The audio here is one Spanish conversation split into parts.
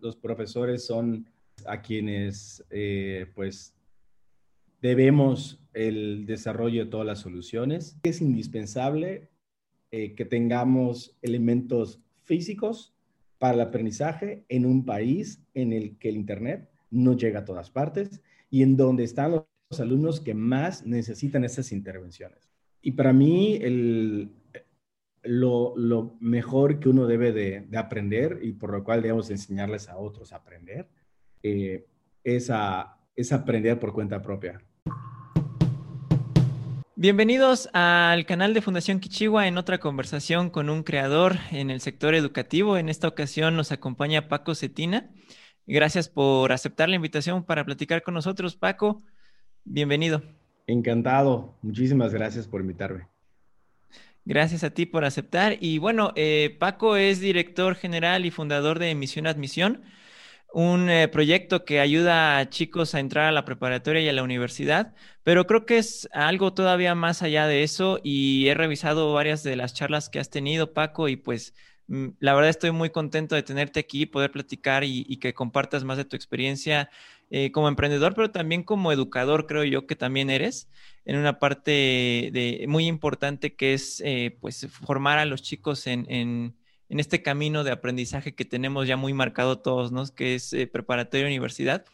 los profesores son a quienes eh, pues debemos el desarrollo de todas las soluciones. Es indispensable eh, que tengamos elementos físicos para el aprendizaje en un país en el que el Internet no llega a todas partes y en donde están los alumnos que más necesitan esas intervenciones. Y para mí, el, lo, mejor que uno debe de, aprender y por lo cual debemos enseñarles a otros a aprender eh, es, es aprender por cuenta propia. Bienvenidos al canal de Fundación Kichiwa en otra conversación con un creador en el sector educativo. En esta ocasión nos acompaña Paco Cetina. Gracias por aceptar la invitación para platicar con nosotros, Paco. Bienvenido. Encantado. Muchísimas gracias por invitarme. Gracias a ti por aceptar. Y bueno, eh, Paco es director general y fundador de Misión Admisión, un eh, proyecto que ayuda a chicos a entrar a la preparatoria y a la universidad, pero creo que es algo todavía más allá de eso y he revisado varias de las charlas que has tenido, Paco, y pues mm, la verdad estoy muy contento de tenerte aquí, poder platicar y que compartas más de tu experiencia eh, como emprendedor, pero también como educador, creo yo que también eres, en una parte de, muy importante que es eh, pues formar a los chicos en, en, este camino de aprendizaje que tenemos ya muy marcado todos, ¿no? Que es eh, preparatoria universidad.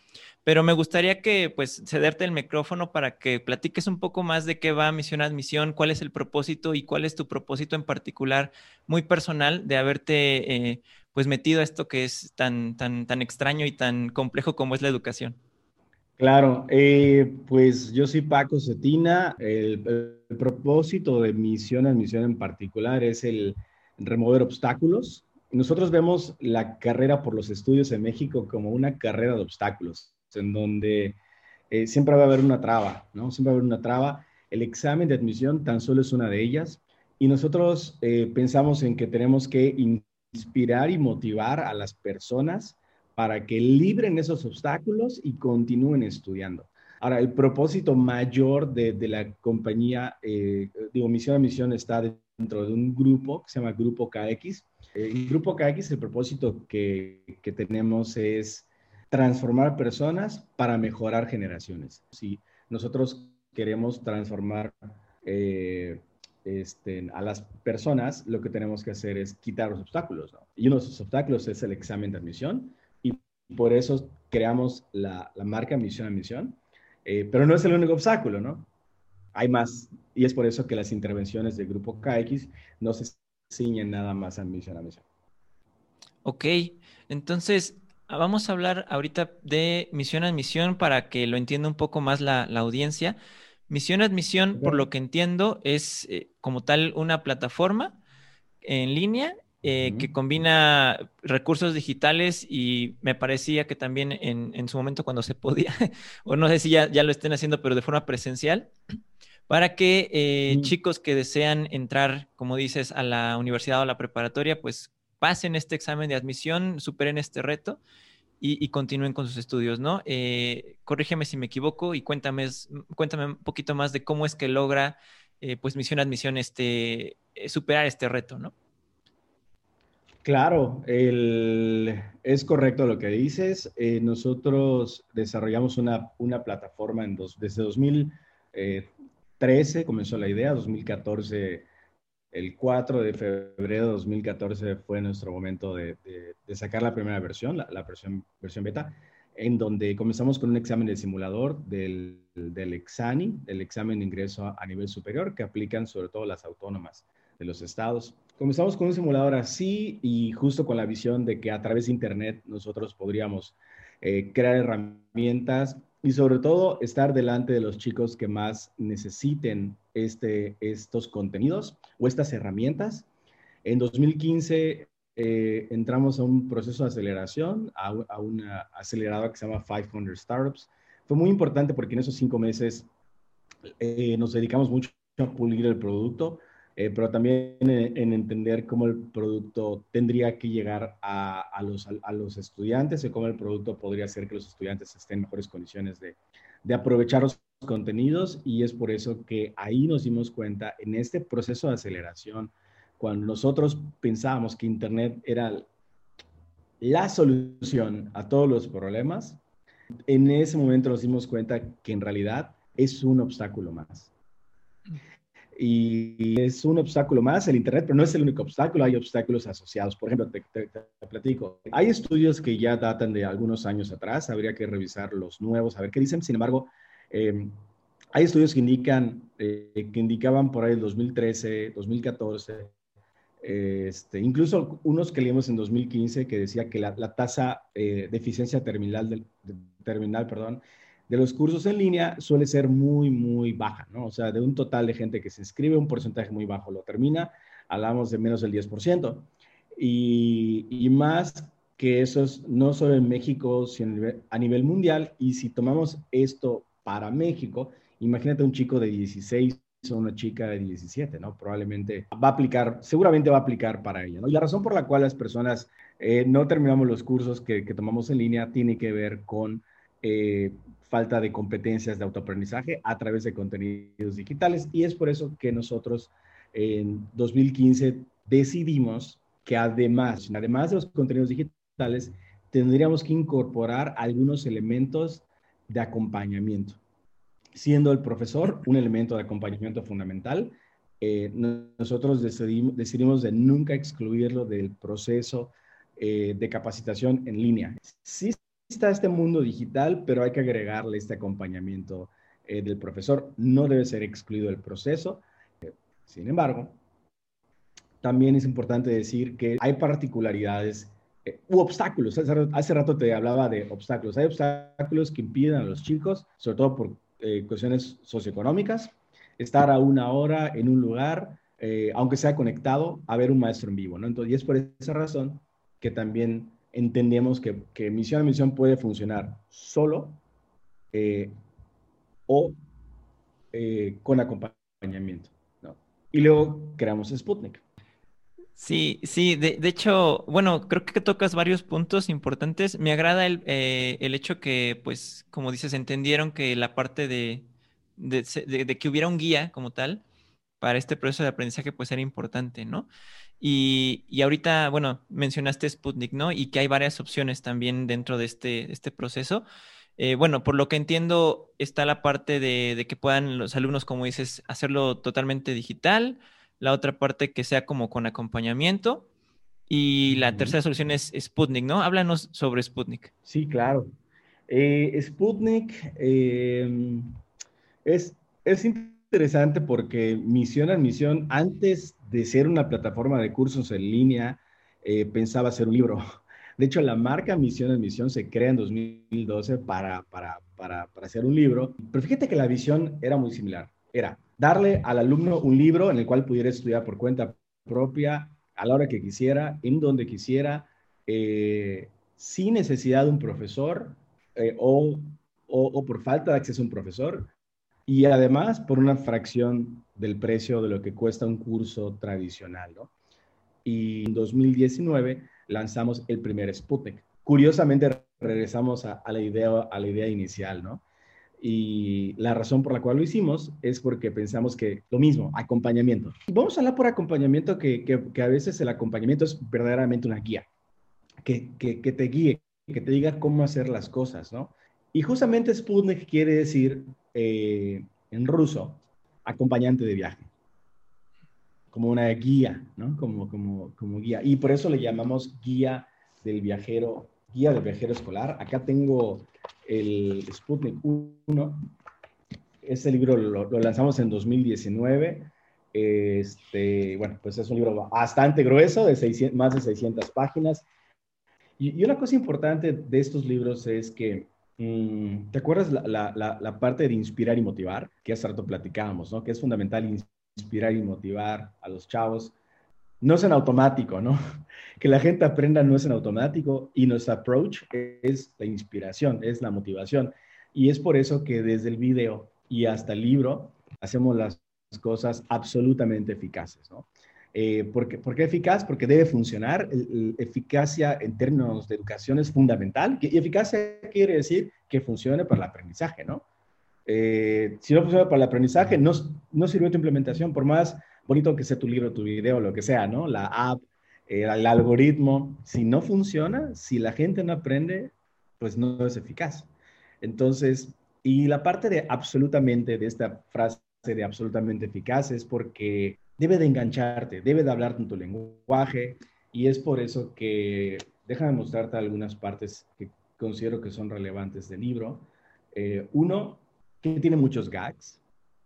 Pero me gustaría que pues cederte el micrófono para que platiques un poco más de qué va Misión Admisión, cuál es el propósito y cuál es tu propósito en particular, muy personal, de haberte pues metido a esto que es tan, tan, tan extraño y tan complejo como es la educación. Claro, eh, pues yo soy Paco Cetina. El, propósito de Misión Admisión en particular es el remover obstáculos. Nosotros vemos la carrera por los estudios en México como una carrera de obstáculos, en donde eh, siempre va a haber una traba, ¿no? Siempre va a haber una traba. El examen de admisión tan solo es una de ellas. Y nosotros eh, pensamos en que tenemos que inspirar y motivar a las personas para que libren esos obstáculos y continúen estudiando. Ahora, el propósito mayor de, la compañía, eh, digo, Misión a Misión está dentro de un grupo que se llama Grupo KX. El eh, Grupo KX, el propósito que, que, tenemos es transformar personas para mejorar generaciones. Si nosotros queremos transformar eh, este, a las personas, lo que tenemos que hacer es quitar los obstáculos. Y uno de esos obstáculos es el examen de admisión y por eso creamos la, marca Misión a Misión. Eh, pero no es el único obstáculo, ¿no? Hay más y es por eso que las intervenciones del grupo KX no se ciñen nada más a Misión a Misión. Ok, entonces vamos a hablar ahorita de Misión a Misión para que lo entienda un poco más la, la audiencia. Misión Admisión, por lo que entiendo, es eh, como tal una plataforma en línea eh, que combina recursos digitales y me parecía que también en, su momento cuando se podía, o no sé si ya, lo estén haciendo, pero de forma presencial, para que eh, chicos que desean entrar, como dices, a la universidad o a la preparatoria, pues pasen este examen de admisión, superen este reto y, continúen con sus estudios, ¿no? Eh, corrígeme si me equivoco y cuéntame, cuéntame un poquito más de cómo es que logra, eh, pues, misión admisión, este, eh, superar este reto, ¿no? Claro, es correcto lo que dices. nosotros desarrollamos una, una plataforma en dos, desde 2013 comenzó la idea, 2014 el 4 de febrero de 2014 fue nuestro momento de, sacar la primera versión, la, versión, beta, en donde comenzamos con un examen de simulador del, del EXANI, del examen de ingreso a, nivel superior, que aplican sobre todo las autónomas de los estados. Comenzamos con un simulador así y justo con la visión de que a través de Internet nosotros podríamos eh, crear herramientas y sobre todo estar delante de los chicos que más necesiten este, estos contenidos o estas herramientas. En 2015 eh, entramos a un proceso de aceleración, a, una aceleradora que se llama 500 Startups. Fue muy importante porque en esos cinco meses eh, nos dedicamos mucho a pulir el producto, eh, pero también en, entender cómo el producto tendría que llegar a, los, a, los, estudiantes y cómo el producto podría hacer que los estudiantes estén en mejores condiciones de, de aprovechar los contenidos y es por eso que ahí nos dimos cuenta en este proceso de aceleración, cuando nosotros pensábamos que Internet era la solución a todos los problemas, en ese momento nos dimos cuenta que en realidad es un obstáculo más. Y es un obstáculo más el Internet, pero no es el único obstáculo, hay obstáculos asociados. Por ejemplo, te, platico, hay estudios que ya datan de algunos años atrás, habría que revisar los nuevos, a ver qué dicen. Sin embargo, em, hay estudios que indican, eh, que indicaban por ahí el 2013, 2014, este, incluso unos que leímos en 2015 que decía que la, tasa eh, de eficiencia terminal, del, terminal perdón, de los cursos en línea suele ser muy, muy baja, ¿no? O sea, de un total de gente que se inscribe, un porcentaje muy bajo lo termina, hablamos de menos del 10%. Y, y más que eso es no solo en México, sino a nivel mundial. Y si tomamos esto para México, imagínate un chico de 16 o una chica de 17, ¿no? Probablemente va a aplicar, seguramente va a aplicar para ella, ¿no? Y la razón por la cual las personas eh, no terminamos los cursos que, que, tomamos en línea tiene que ver con eh, falta de competencias de autoaprendizaje a través de contenidos digitales. Y es por eso que nosotros en 2015 decidimos que además, además de los contenidos digitales, tendríamos que incorporar algunos elementos de acompañamiento, siendo el profesor un elemento de acompañamiento fundamental. Eh, nosotros decidimos, decidimos, de nunca excluirlo del proceso eh, de capacitación en línea. Sí está este mundo digital, pero hay que agregarle este acompañamiento eh, del profesor. No debe ser excluido el proceso. Sin embargo, también es importante decir que hay particularidades eh, u obstáculos. Hace, rato te hablaba de obstáculos. Hay obstáculos que impiden a los chicos, sobre todo por eh, cuestiones socioeconómicas, estar a una hora en un lugar, aunque sea conectado, a ver un maestro en vivo. ¿no? Entonces, y es por esa razón que también entendemos que, misión a misión puede funcionar solo eh, o eh, con acompañamiento. Y luego creamos Sputnik. Sí, sí, de, hecho, bueno, creo que tocas varios puntos importantes. Me agrada el, eh, el hecho que, pues, como dices, entendieron que la parte de, de, que hubiera un guía como tal para este proceso de aprendizaje, pues era importante, ¿no? Y, ahorita, bueno, mencionaste Sputnik, ¿no? Y que hay varias opciones también dentro de este, este proceso. Eh, bueno, por lo que entiendo, está la parte de, que puedan los alumnos, como dices, hacerlo totalmente digital, la otra parte que sea como con acompañamiento, y la tercera solución es Sputnik, ¿no? Háblanos sobre Sputnik. Sí, claro. Eh, Sputnik eh, es, es interesante porque Misión a Misión, antes de ser una plataforma de cursos en línea, eh, pensaba hacer un libro. De hecho, la marca Misión a Misión se crea en 2012 para, para, para, para hacer un libro. Pero fíjate que la visión era muy similar. Era darle al alumno un libro en el cual pudiera estudiar por cuenta propia, a la hora que quisiera, en donde quisiera, eh, sin necesidad de un profesor eh, o, o, por falta de acceso a un profesor, y además por una fracción del precio de lo que cuesta un curso tradicional, ¿no? Y en 2019 lanzamos el primer Sputnik. Curiosamente regresamos a, la, idea, a la idea inicial, ¿no? Y la razón por la cual lo hicimos es porque pensamos que lo mismo, acompañamiento. Vamos a hablar por acompañamiento, que, que, a veces el acompañamiento es verdaderamente una guía, que, que, te guíe, que te diga cómo hacer las cosas, ¿no? Y justamente Sputnik quiere decir eh, en ruso acompañante de viaje, como una guía, ¿no? Como, como, como guía. Y por eso le llamamos guía del viajero, guía del viajero escolar. Acá tengo el Sputnik 1. Este libro lo, lanzamos en 2019. Este, bueno, pues es un libro bastante grueso, de más de 600 páginas. y, una cosa importante de estos libros es que Mm, ¿Te acuerdas la, parte de inspirar y motivar? Que hace rato platicábamos, ¿no? Que es fundamental inspirar y motivar a los chavos. No es en automático, ¿no? Que la gente aprenda no es en automático y nuestro approach es la inspiración, es la motivación. Y es por eso que desde el video y hasta el libro hacemos las cosas absolutamente eficaces, ¿no? Eh, ¿por, qué, eficaz? Porque debe funcionar. eficacia en términos de educación es fundamental. Y eficacia quiere decir que funcione para el aprendizaje, ¿no? Eh, si no funciona para el aprendizaje, no, no sirve tu implementación, por más bonito que sea tu libro, tu video, lo que sea, ¿no? La app, el algoritmo, si no funciona, si la gente no aprende, pues no es eficaz. Entonces, y la parte de absolutamente, de esta frase de absolutamente eficaz, es porque debe de engancharte, debe de hablar en tu lenguaje, y es por eso que, déjame mostrarte algunas partes que considero que son relevantes del libro. Eh, uno, que tiene muchos gags,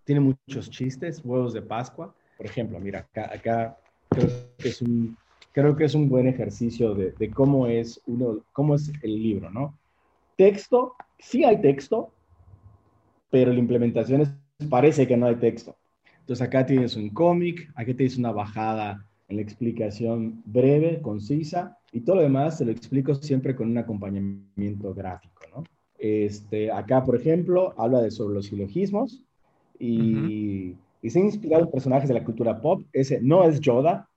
tiene muchos chistes, huevos de Pascua. Por ejemplo, mira, acá, acá creo, que es un, creo que es un buen ejercicio de, de cómo, es uno, cómo es el libro, ¿no? Texto, sí hay texto, pero la implementación es, parece que no hay texto. Entonces acá tienes un cómic, aquí tienes una bajada en la explicación breve, concisa, y todo lo demás se lo explico siempre con un acompañamiento gráfico, ¿no? Este, acá, por ejemplo, habla de sobre los silogismos y, y se ha inspirado en personajes de la cultura pop. Ese no es Yoda,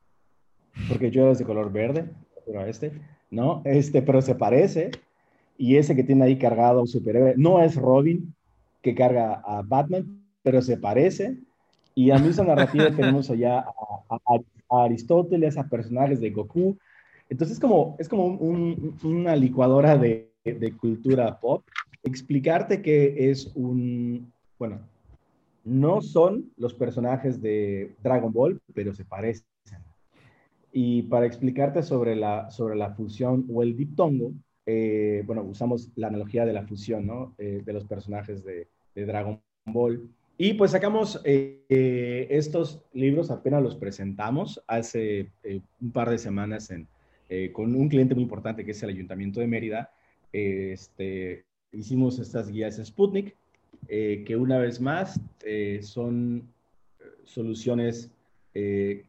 porque Yoda es de color verde, pero este, ¿no? Este, pero se parece y ese que tiene ahí cargado un superhéroe no es Robin, que carga a Batman, pero se parece. Y a misma narrativa tenemos allá a, Aristóteles, a personajes de Goku. Entonces como, es como una licuadora de, de, cultura pop. Explicarte que es un, bueno, no son los personajes de Dragon Ball, pero se parecen. Y para explicarte sobre la, sobre la fusión o el diptongo, eh, bueno, usamos la analogía de la fusión, ¿no? Eh, de los personajes de, Dragon Ball. Y pues sacamos eh, estos libros, apenas los presentamos hace un par de semanas en, con un cliente muy importante que es el Ayuntamiento de Mérida. este, hicimos estas guías Sputnik, que una vez más son soluciones que,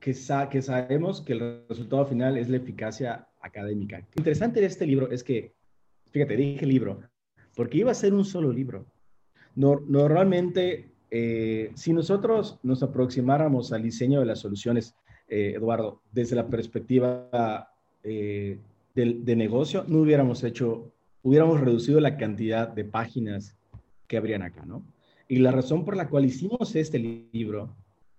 que sabemos que el resultado final es la eficacia académica. interesante de este libro es que, fíjate, dije libro, porque iba a ser un solo libro. normalmente, eh, si nosotros nos aproximáramos al diseño de las soluciones, eh, Eduardo, desde la perspectiva eh, de, negocio, no hubiéramos hecho, hubiéramos reducido la cantidad de páginas que habrían acá, ¿no? Y la razón por la cual hicimos este libro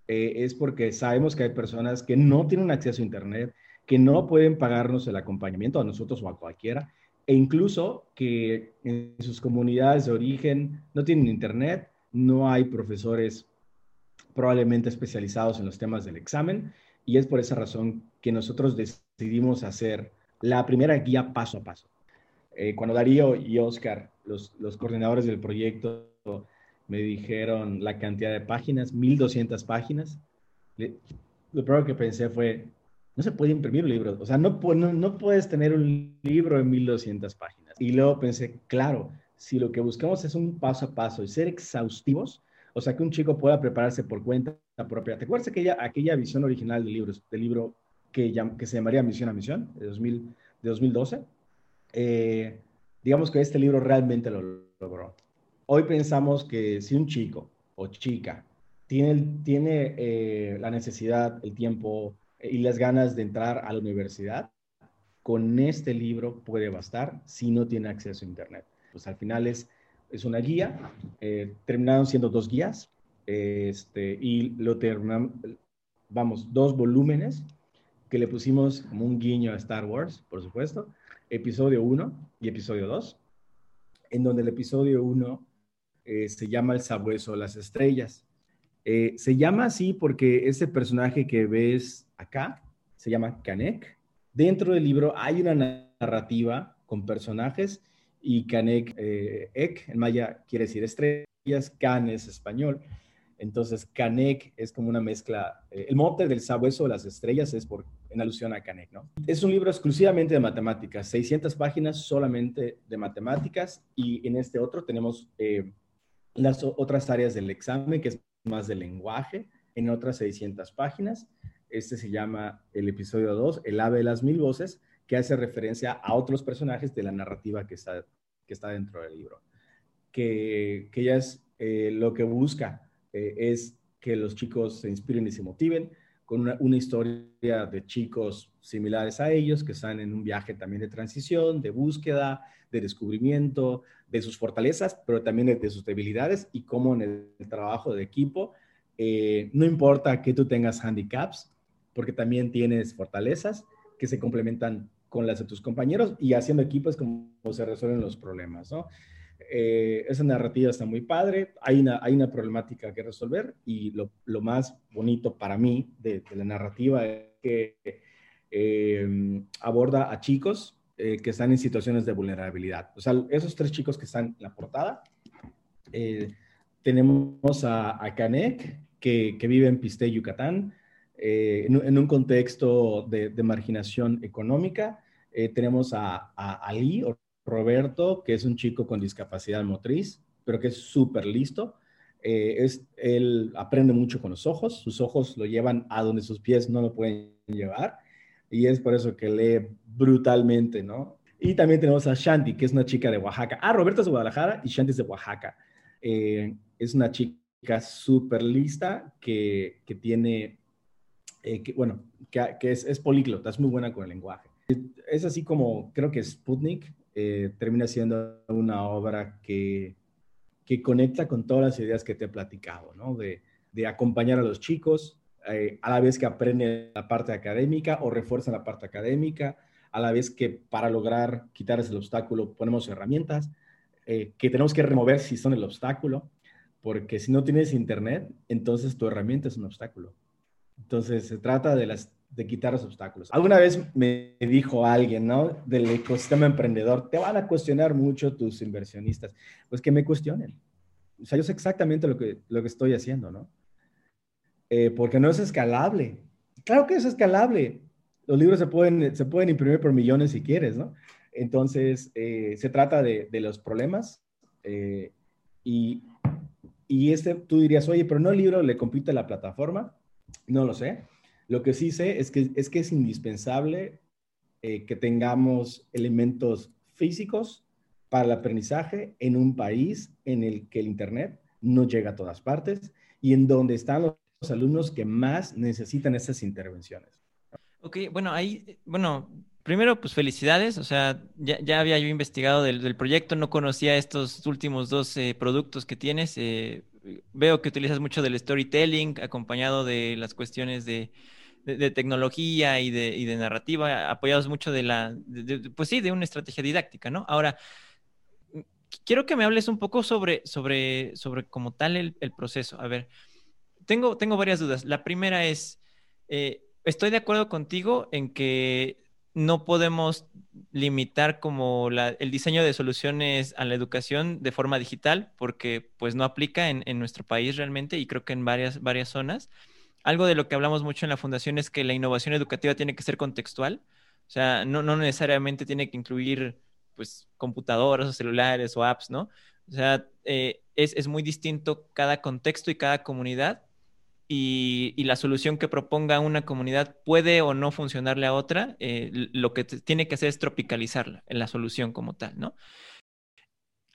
es porque sabemos que hay personas que no tienen acceso a Internet, que no pueden pagarnos el acompañamiento a nosotros o a cualquiera, e incluso que en sus comunidades de origen no tienen internet, no hay profesores probablemente especializados en los temas del examen, y es por esa razón que nosotros decidimos hacer la primera guía paso a paso. Eh, cuando Darío y Oscar, los, los coordinadores del proyecto, me dijeron la cantidad de páginas, 1200 páginas, lo primero que pensé fue, no se puede imprimir un libro. O sea, no, no, no puedes tener un libro de 1200 páginas. Y luego pensé, claro, si lo que buscamos es un paso a paso y ser exhaustivos, o sea, que un chico pueda prepararse por cuenta propia. ¿Te acuerdas aquella, aquella visión original del libro, del libro que, que se llamaría Misión a Misión, de, 2000, de 2012? Eh, digamos que este libro realmente lo logró. Hoy pensamos que si un chico o chica tiene, tiene eh, la necesidad, el tiempo, y las ganas de entrar a la universidad, con este libro puede bastar si no tiene acceso a Internet. Pues al final es, es una guía, eh, terminaron siendo dos guías, este, y lo terminamos, vamos, dos volúmenes que le pusimos como un guiño a Star Wars, por supuesto, episodio 1 y episodio 2, en donde el episodio 1 eh, se llama El sabueso las estrellas. Eh, se llama así porque ese personaje que ves acá, se llama Canek. Dentro del libro hay una narrativa con personajes y Canek, eh, Ek, en maya quiere decir estrellas, Can es español. Entonces, Canek es como una mezcla. El mote del sabueso de las estrellas es por, en alusión a Canek, ¿no? Es un libro exclusivamente de matemáticas, 600 páginas solamente de matemáticas, y en este otro tenemos eh, las otras áreas del examen, que es más de lenguaje, en otras 600 páginas. Este se llama el episodio 2, El ave de las mil voces, que hace referencia a otros personajes de la narrativa que está, que está dentro del libro. Que, que es eh, lo que busca, eh, es que los chicos se inspiren y se motiven con una, historia de chicos similares a ellos que están en un viaje también de transición, de búsqueda, de descubrimiento, de sus fortalezas, pero también de, sus debilidades y cómo en el, trabajo de equipo, eh, no importa que tú tengas handicaps, porque también tienes fortalezas que se complementan con las de tus compañeros y haciendo equipo es como se resuelven los problemas, ¿no? Eh, esa narrativa está muy padre, hay una, hay una problemática que resolver y lo, lo más bonito para mí de, la narrativa es que eh, aborda a chicos eh, que están en situaciones de vulnerabilidad. O sea, esos tres chicos que están en la portada, tenemos a, a Canek, que, que, vive en Piste, Yucatán, en, un contexto de, de marginación económica. tenemos a, a Ali, Roberto, que es un chico con discapacidad motriz, pero que es súper listo. Eh, es, él aprende mucho con los ojos, sus ojos lo llevan a donde sus pies no lo pueden llevar, y es por eso que lee brutalmente, ¿no? Y también tenemos a Shanti, que es una chica de Oaxaca. Ah, Roberto es de Guadalajara y Shanti es de Oaxaca. Eh, es una chica súper lista que, que tiene, eh, que, bueno, que, que es, es políglota, es muy buena con el lenguaje. Es así como, creo que Sputnik eh, termina siendo una obra que, que conecta con todas las ideas que te he platicado, ¿no? De, de acompañar a los chicos, eh, a la vez que aprenden la parte académica o refuerzan la parte académica, a la vez que para lograr quitarles el obstáculo ponemos herramientas eh, que tenemos que remover si son el obstáculo, porque si no tienes internet, entonces tu herramienta es un obstáculo. Entonces se trata de las de quitar los obstáculos. Alguna vez me dijo alguien, ¿no? Del ecosistema emprendedor, te van a cuestionar mucho tus inversionistas. Pues que me cuestionen. O sea, yo sé exactamente lo que, lo que estoy haciendo, ¿no? Eh, porque no es escalable. Claro que es escalable. Los libros se pueden, se pueden imprimir por millones si quieres, ¿no? Entonces, eh, se trata de, de los problemas eh, y, y este, tú dirías, oye, pero no el libro le compite a la plataforma. No lo sé lo que sí sé es que es, que es indispensable eh, que tengamos elementos físicos para el aprendizaje en un país en el que el Internet no llega a todas partes y en donde están los alumnos que más necesitan esas intervenciones. Ok, bueno, ahí, bueno, primero, pues felicidades, o sea, ya, había yo investigado del, proyecto, no conocía estos últimos dos eh, productos que tienes. Eh, veo que utilizas mucho del storytelling acompañado de las cuestiones de, de, tecnología y de, y de, narrativa, apoyados mucho de la, pues sí, de una estrategia didáctica, ¿no? Ahora, quiero que me hables un poco sobre, sobre, sobre como tal el, el proceso. A ver, tengo, tengo varias dudas. La primera es, eh, estoy de acuerdo contigo en que no podemos limitar como la, el diseño de soluciones a la educación de forma digital porque pues no aplica en, en, nuestro país realmente y creo que en varias, varias zonas algo de lo que hablamos mucho en la fundación es que la innovación educativa tiene que ser contextual, o sea, no, necesariamente tiene que incluir pues computadoras o celulares o apps, ¿no? O sea, eh, es, muy distinto cada contexto y cada comunidad y, la solución que proponga una comunidad puede o no funcionarle a otra, eh, lo que tiene que hacer es tropicalizarla en la solución como tal, ¿no?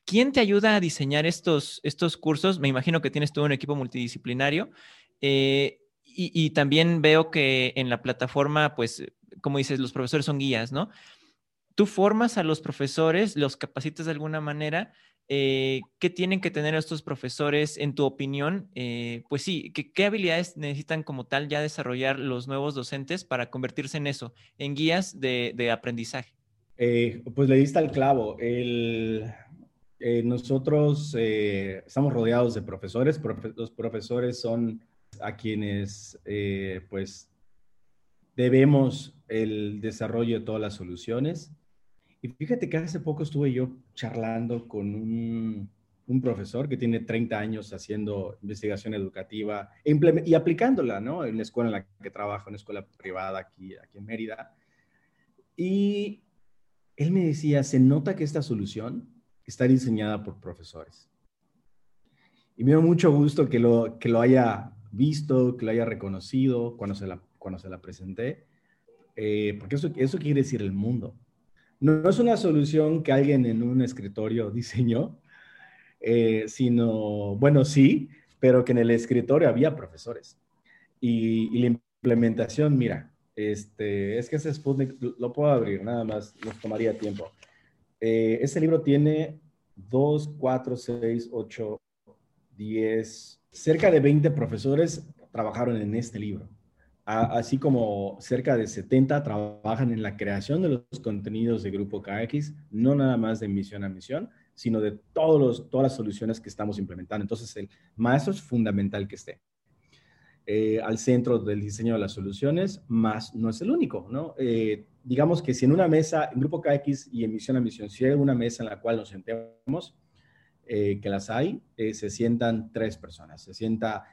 ¿Quién te ayuda a diseñar estos, estos cursos? Me imagino que tienes todo un equipo multidisciplinario. Eh, y, también veo que en la plataforma, pues, como dices, los profesores son guías, ¿no? Tú formas a los profesores, los capacitas de alguna manera. Eh, ¿Qué tienen que tener estos profesores, en tu opinión? Eh, pues sí, ¿qué, habilidades necesitan como tal ya desarrollar los nuevos docentes para convertirse en eso, en guías de, aprendizaje? Eh, pues le diste al clavo. nosotros estamos rodeados de profesores. los profesores son a quienes eh, pues debemos el desarrollo de todas las soluciones. Y fíjate que hace poco estuve yo charlando con un, profesor que tiene 30 años haciendo investigación educativa y aplicándola, ¿no? En la escuela en la que trabajo, en una escuela privada aquí, aquí en Mérida. Y él me decía, se nota que esta solución está diseñada por profesores. Y me dio mucho gusto que lo, que lo haya visto, que la haya reconocido cuando se la, cuando se la presenté, eh, porque eso, eso quiere decir el mundo. No, es una solución que alguien en un escritorio diseñó, eh, sino, bueno, sí, pero que en el escritorio había profesores. Y, la implementación, mira, este, es que ese Sputnik lo puedo abrir, nada más, nos tomaría tiempo. Eh, este libro tiene 2, 4, 6, 8, 10, cerca de 20 profesores trabajaron en este libro. así como cerca de 70 trabajan en la creación de los contenidos de Grupo KX, no nada más de misión a misión, sino de todos los, todas las soluciones que estamos implementando. Entonces, el maestro es fundamental que esté eh, al centro del diseño de las soluciones, más no es el único, ¿no? Eh, digamos que si en una mesa, en Grupo KX y en misión a misión, si hay una mesa en la cual nos sentemos, eh, que las hay, se sientan tres personas. Se sienta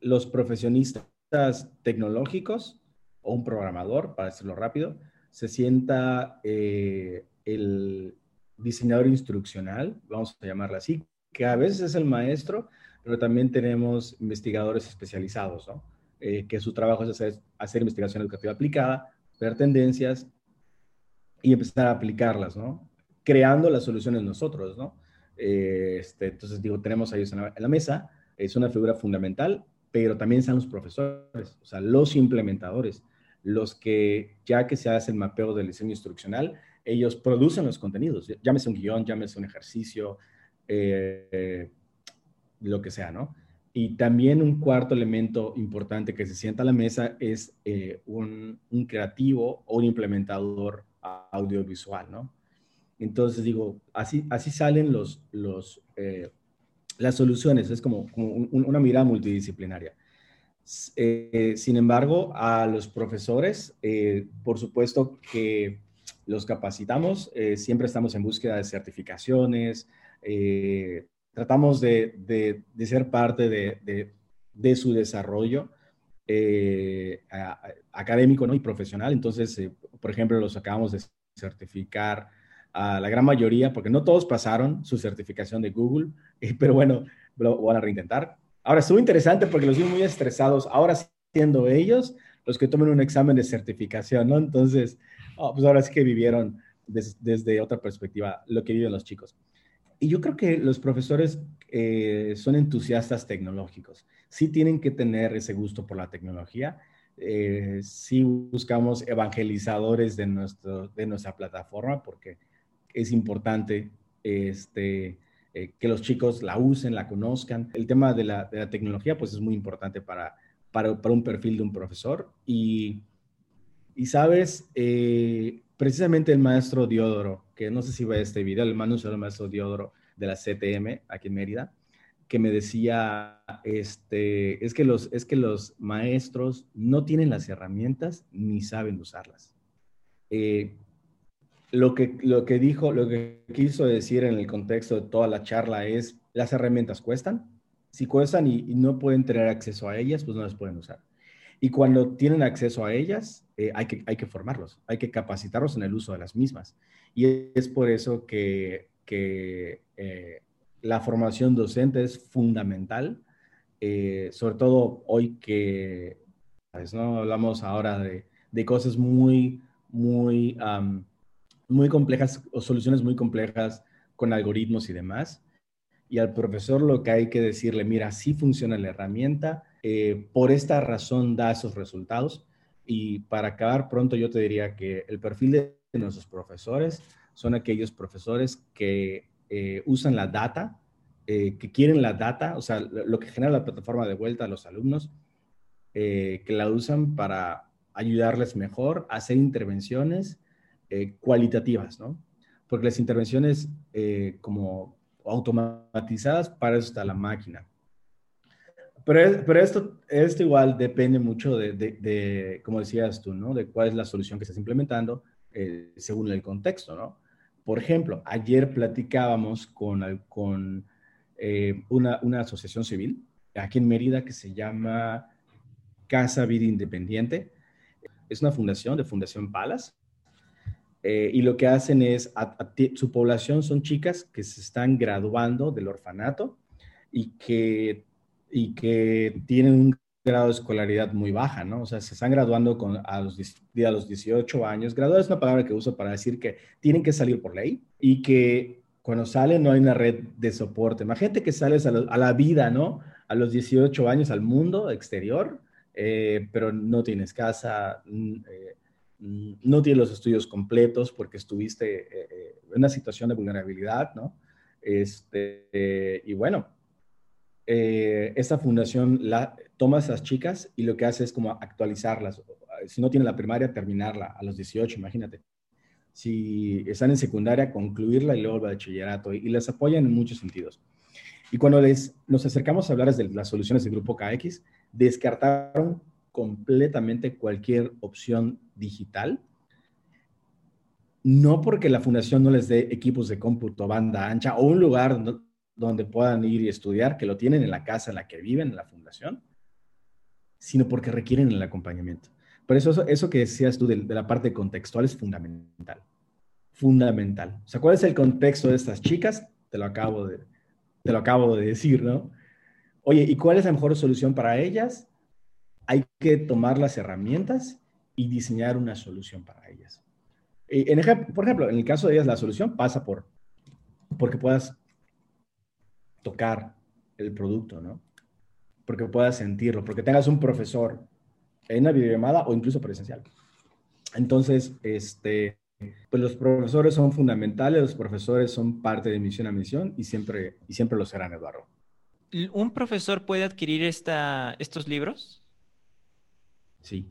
los profesionistas tecnológicos o un programador, para decirlo rápido, se sienta eh, el diseñador instruccional, vamos a llamarlo así, que a veces es el maestro, pero también tenemos investigadores especializados, ¿no? Eh, que su trabajo es hacer, hacer, investigación educativa aplicada, ver tendencias y empezar a aplicarlas, ¿no? Creando las soluciones nosotros, ¿no? Eh, este, entonces, digo, tenemos a ellos en la mesa, es una figura fundamental pero también están los profesores, o sea, los implementadores, los que ya que se hace el mapeo del diseño instruccional, ellos producen los contenidos, llámese un guion, llámese un ejercicio, eh, lo que sea, ¿no? Y también un cuarto elemento importante que se sienta a la mesa es eh, un, creativo o un implementador audiovisual, ¿no? Entonces digo, así, así salen los, los eh, las soluciones, es como, una mirada multidisciplinaria. Eh, sin embargo, a los profesores, eh, por supuesto que los capacitamos, siempre estamos en búsqueda de certificaciones, tratamos de, ser parte de, su desarrollo académico ¿no? y profesional. Entonces, por ejemplo, los acabamos de certificar a la gran mayoría, porque no todos pasaron su certificación de Google, pero bueno, lo van a reintentar. Ahora, estuvo interesante porque los vi muy estresados, ahora siendo ellos los que tomen un examen de certificación, ¿no? Entonces, oh, pues ahora sí que vivieron desde otra perspectiva lo que viven los chicos. Y yo creo que los profesores eh, son entusiastas tecnológicos. Sí tienen que tener ese gusto por la tecnología. Eh, sí buscamos evangelizadores de, nuestro, de nuestra plataforma porque es importante este, eh, que los chicos la usen, la conozcan. El tema de la, tecnología, pues es muy importante para, para, un perfil de un profesor. Y, y sabes, eh, precisamente el maestro Diodoro, que no sé si a este video, el maestro del maestro Diodoro de la CTM aquí en Mérida, que me decía, este, es, que los, es que los maestros no tienen las herramientas ni saben usarlas. Eh, lo que, lo que dijo, lo que quiso decir en el contexto de toda la charla es, las herramientas cuestan. Si cuestan y, no pueden tener acceso a ellas, pues no las pueden usar. Y cuando tienen acceso a ellas, eh, hay, que, hay que formarlos, hay que capacitarlos en el uso de las mismas. Y es por eso que, que eh, la formación docente es fundamental, eh, sobre todo hoy que hablamos ahora de, de cosas muy, muy muy complejas o soluciones muy complejas con algoritmos y demás. Y al profesor lo que hay que decirle, mira, así funciona la herramienta, eh, por esta razón da esos resultados. Y para acabar pronto yo te diría que el perfil de nuestros profesores son aquellos profesores que eh, usan la data, eh, que quieren la data, o sea, lo que genera la plataforma de vuelta a los alumnos, que la usan para ayudarles mejor hacer intervenciones eh, cualitativas, ¿no? Porque las intervenciones eh, como automatizadas, para eso está la máquina. Pero, pero esto, esto igual depende mucho de, de, como decías tú, ¿no? De cuál es la solución que estás implementando eh, según el contexto, ¿no? Por ejemplo, ayer platicábamos con, con una, una asociación civil aquí en Mérida que se llama Casa Vida Independiente. Es una fundación de Fundación Palas eh, y lo que hacen es, su población son chicas que se están graduando del orfanato y que, y que tienen un grado de escolaridad muy baja, ¿no? O sea, se están graduando con, a, los, a los 18 años. Graduar es una palabra que uso para decir que tienen que salir por ley y que cuando salen no hay una red de soporte. Imagínate que sales a, la vida, ¿no? A los 18 años al mundo exterior, eh, pero no tienes casa, mm, eh, no tienes los estudios completos porque estuviste eh, eh, en una situación de vulnerabilidad, ¿no? Este, y bueno, eh, esta fundación la, toma a esas chicas y lo que hace es como actualizarlas. Si no tiene la primaria, terminarla a los 18, imagínate. Si están en secundaria, concluirla y luego el bachillerato. Y, y les apoyan en muchos sentidos. Y cuando les, nos acercamos a hablar de las soluciones del grupo KX, descartaron completamente cualquier opción digital. No porque la fundación no les dé equipos de cómputo, banda ancha o un lugar donde puedan ir y estudiar, que lo tienen en la casa en la que viven, en la fundación, sino porque requieren el acompañamiento. Por eso eso, que decías tú de, la parte contextual es fundamental. Fundamental. O sea, ¿cuál es el contexto de estas chicas? Te lo acabo de, te lo acabo de decir, ¿no? Oye, ¿y cuál es la mejor solución para ellas? Hay que tomar las herramientas y diseñar una solución para ellas. En por ejemplo, en el caso de ellas, la solución pasa por porque puedas tocar el producto, ¿no? Porque puedas sentirlo, porque tengas un profesor en una videollamada o incluso presencial. Entonces, este, pues los profesores son fundamentales, los profesores son parte de misión a misión y siempre, y siempre lo serán, Eduardo. ¿Un profesor puede adquirir esta, estos libros? Sí.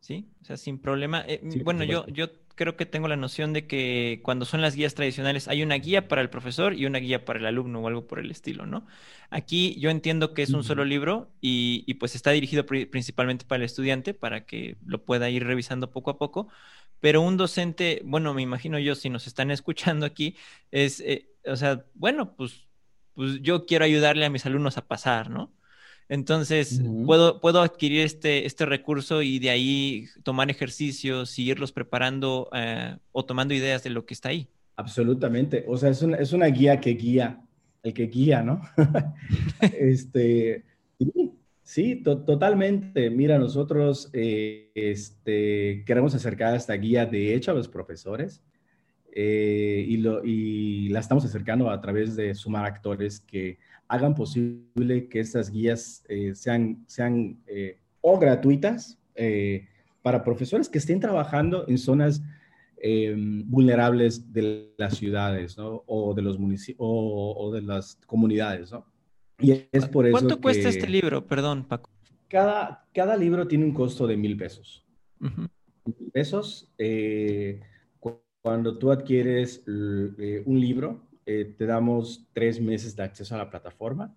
¿Sí? O sea, sin problema. Eh, bueno, yo, yo creo que tengo la noción de que cuando son las guías tradicionales hay una guía para el profesor y una guía para el alumno o algo por el estilo, ¿no? Aquí yo entiendo que es un solo libro y, y pues está dirigido principalmente para el estudiante para que lo pueda ir revisando poco a poco, pero un docente, bueno, me imagino yo si nos están escuchando aquí, es, eh, o sea, bueno, pues, pues yo quiero ayudarle a mis alumnos a pasar, ¿no? Entonces, puedo, puedo adquirir este, este recurso y de ahí tomar ejercicios y irlos preparando eh, o tomando ideas de lo que está ahí. Absolutamente. O sea, es una, es una guía que guía, el que guía, ¿no? este, sí, totalmente. Mira, nosotros eh, este, queremos acercar esta guía de hecho a los profesores eh, y, lo, y la estamos acercando a través de sumar actores que hagan posible que estas guías eh, sean, sean eh, o gratuitas eh, para profesores que estén trabajando en zonas vulnerables de las ciudades ¿no? o de los municipios o, de las comunidades. ¿no? Y es por eso ¿Cuánto cuesta este libro? Perdón, Paco. Cada, cada libro tiene un costo de mil pesos. Mil pesos. cuando tú adquieres un libro, eh, te damos tres meses de acceso a la plataforma.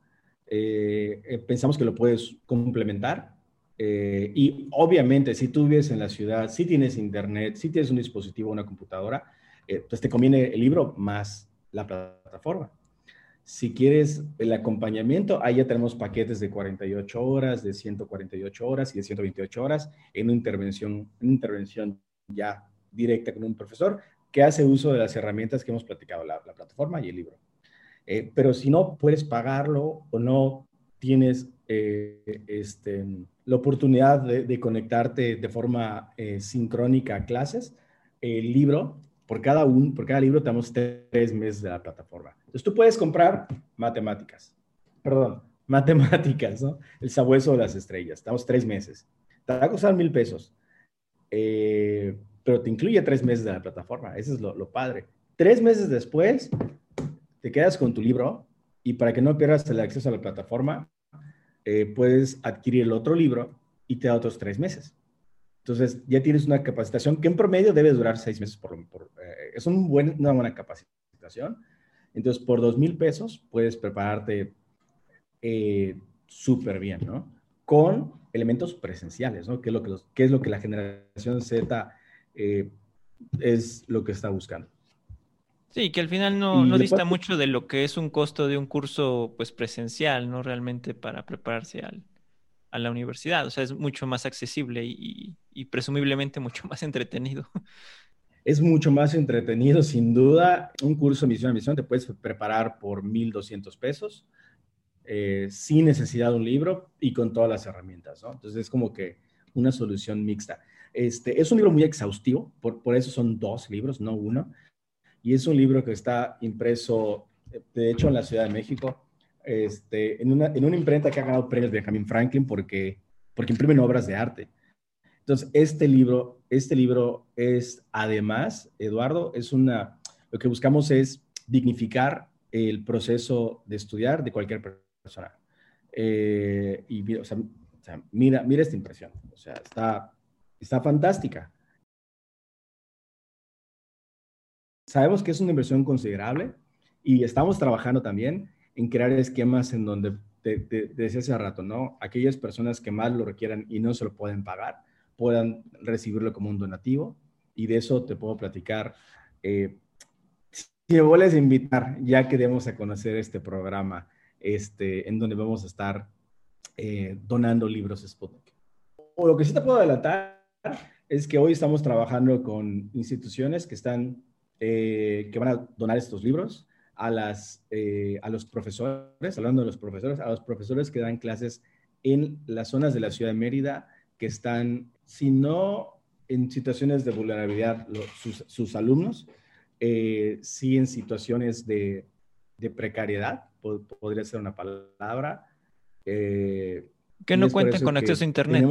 Eh, eh, pensamos que lo puedes complementar. y obviamente, si tú vives en la ciudad, si tienes internet, si tienes un dispositivo, una computadora, pues te conviene el libro más la plataforma. Si quieres el acompañamiento, ahí ya tenemos paquetes de 48 horas, de 148 horas y de 128 horas en una intervención, una intervención ya directa con un profesor que hace uso de las herramientas que hemos platicado, la, plataforma y el libro. Eh, pero si no puedes pagarlo o no tienes eh, este, la oportunidad de, conectarte de forma eh, sincrónica a clases, el libro, por cada, un, por cada libro tenemos tres meses de la plataforma. Entonces tú puedes comprar matemáticas, perdón, matemáticas, ¿no? El sabueso de las estrellas, estamos tres meses. Te va a costar mil pesos. Eh, pero te incluye tres meses de la plataforma. Eso es lo, padre. Tres meses después, te quedas con tu libro y para que no pierdas el acceso a la plataforma, eh, puedes adquirir el otro libro y te da otros tres meses. Entonces, ya tienes una capacitación que en promedio debe durar seis meses. Por, eh, es un buen, una buena capacitación. Entonces, por dos mil pesos puedes prepararte eh, súper bien, ¿no? Con elementos presenciales, ¿no? ¿Qué es lo que, los, qué es lo que la generación Z eh, es lo que está buscando. Sí, que al final no, no dista mucho de lo que es un costo de un curso pues presencial, ¿no? Realmente para prepararse al, a la universidad. O sea, es mucho más accesible y, presumiblemente mucho más entretenido. Es mucho más entretenido, sin duda. Un curso de misión a misión te puedes preparar por 1.200 pesos, eh, sin necesidad de un libro y con todas las herramientas, ¿no? Entonces es como que una solución mixta. Este, es un libro muy exhaustivo, por, por eso son dos libros, no uno. Y es un libro que está impreso, de hecho, en la Ciudad de México, este, en, una, en una imprenta que ha ganado premios Benjamin Franklin porque, porque imprimen obras de arte. Entonces, este libro, este libro es además, Eduardo, es una, lo que buscamos es dignificar el proceso de estudiar de cualquier persona. Eh, y o sea, mira, mira esta impresión, o sea, está, está fantástica. Sabemos que es una inversión considerable y estamos trabajando también en crear esquemas en donde, desde hace rato, ¿no? Aquellas personas que más lo requieran y no se lo pueden pagar, puedan recibirlo como un donativo. Y de eso te puedo platicar. Eh, si me vuelves a invitar, ya que demos a conocer este programa, este, en donde vamos a estar eh, donando libros Sputnik. O lo que sí te puedo adelantar es que hoy estamos trabajando con instituciones que están, eh, que van a donar estos libros a, las, eh, a los profesores, hablando de los profesores, a los profesores que dan clases en las zonas de la ciudad de Mérida que están, si no en situaciones de vulnerabilidad, sus, alumnos, eh, sí en situaciones de, de precariedad, podría ser una palabra. Eh, que no cuenten con acceso a Internet.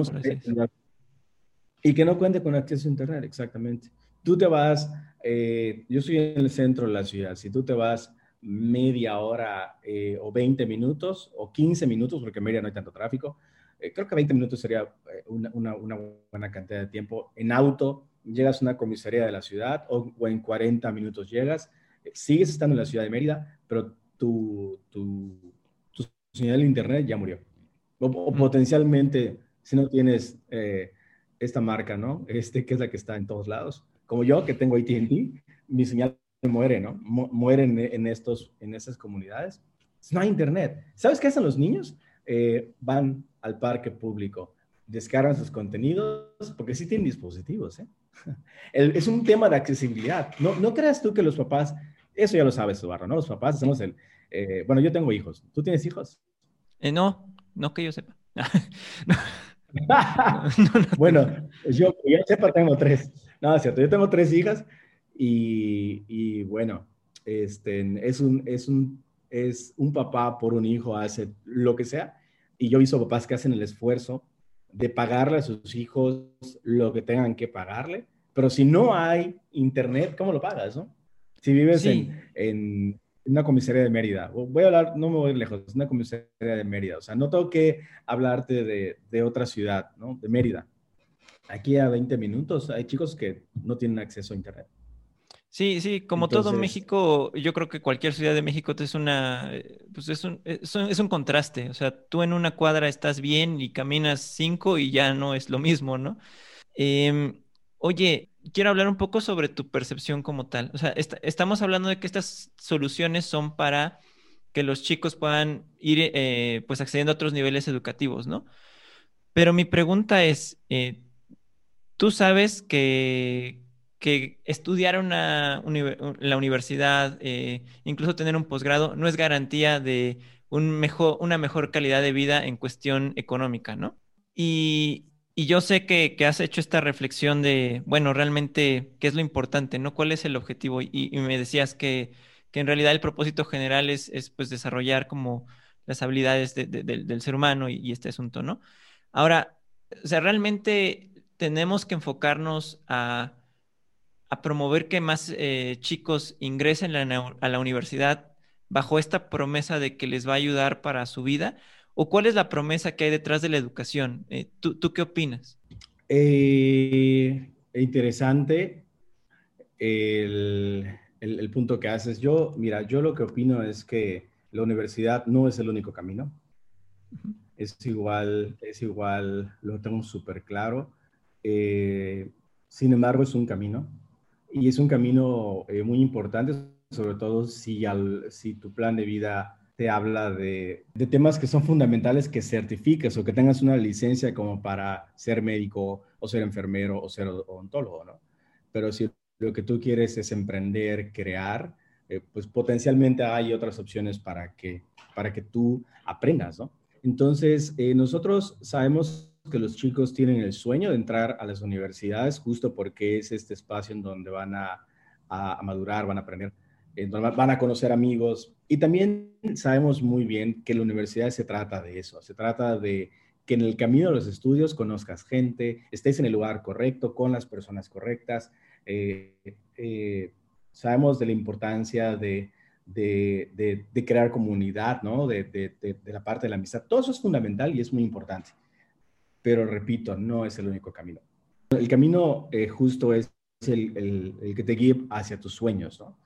Y que no cuente con acceso a Internet, exactamente. Tú te vas eh, yo estoy en el centro de la ciudad, si tú te vas media hora eh, o 20 minutos o 15 minutos, porque en media no hay tanto tráfico, eh, creo que 20 minutos sería una, una, buena cantidad de tiempo. En auto llegas a una comisaría de la ciudad o, en 40 minutos llegas, sigues estando en la ciudad de Mérida, pero tu, tu, tu señal de internet ya murió. O, potencialmente, si no tienes esta marca, ¿no? Este que es la que está en todos lados, como yo, que tengo ATT, mi señal muere, ¿no? muere en, estos, en estas comunidades. No hay internet. ¿Sabes qué hacen los niños? Eh, van al parque público, descargan sus contenidos, porque sí tienen dispositivos, ¿eh? es un tema de accesibilidad. No, no creas tú que los papás, eso ya lo sabes, Barro, ¿no? Los papás hacemos el... Eh, bueno, yo tengo hijos. ¿Tú tienes hijos? Eh, no, no que yo sepa. bueno, yo yo sepa tengo tres. No, es cierto, yo tengo tres hijas y, bueno, este, es, un, es, un, es un papá por un hijo, hace lo que sea. Y yo he visto papás que hacen el esfuerzo de pagarle a sus hijos lo que tengan que pagarle, pero si no hay internet, ¿cómo lo pagas, no? Si vives en, en, una comisaría de Mérida, voy a hablar, no me voy lejos, es una comisaría de Mérida, o sea, no tengo que hablarte de, de otra ciudad, ¿no? De Mérida aquí a 20 minutos hay chicos que no tienen acceso a Internet. Sí, sí, como todo México, yo creo que cualquier ciudad de México es una, pues es un, es un, contraste. O sea, tú en una cuadra estás bien y caminas cinco y ya no es lo mismo, ¿no? Em, oye, quiero hablar un poco sobre tu percepción como tal. O sea, estamos hablando de que estas soluciones son para que los chicos puedan ir, eh, pues, accediendo a otros niveles educativos, ¿no? Pero mi pregunta es, eh, Tú sabes que, que estudiar una la universidad, eh, incluso tener un posgrado, no es garantía de un mejor, una mejor calidad de vida en cuestión económica, ¿no? Y, y yo sé que, que, has hecho esta reflexión de, bueno, realmente, ¿qué es lo importante, no? ¿Cuál es el objetivo? Y, me decías que, que, en realidad el propósito general es, es pues, desarrollar como las habilidades del ser humano y, este asunto, ¿no? Ahora, o sea, realmente tenemos que enfocarnos a, promover que más eh, chicos ingresen a la universidad bajo esta promesa de que les va a ayudar para su vida? ¿O cuál es la promesa que hay detrás de la educación? Eh, ¿tú, qué opinas? Eh, interesante el, punto que haces. Yo, mira, yo lo que opino es que la universidad no es el único camino. Es igual, es igual, lo tengo súper claro. Eh, sin embargo, es un camino y es un camino muy importante, sobre todo si, al, si tu plan de vida te habla de, temas que son fundamentales que certifiques o que tengas una licencia como para ser médico o ser enfermero o ser odontólogo, ¿no? Pero si lo que tú quieres es emprender, crear, eh, pues potencialmente hay otras opciones para que, para que tú aprendas, ¿no? Entonces, nosotros sabemos que los chicos tienen el sueño de entrar a las universidades justo porque es este espacio en donde van a, madurar, van a aprender, van a conocer amigos. Y también sabemos muy bien que la universidad se trata de eso, se trata de que en el camino de los estudios conozcas gente, estés en el lugar correcto, con las personas correctas. Eh, eh, sabemos de la importancia de, de, crear comunidad, ¿no? De, la parte de la amistad. Todo eso es fundamental y es muy importante. Pero repito, no es el único camino. El camino eh, justo es el, el, que te guíe hacia tus sueños, ¿no?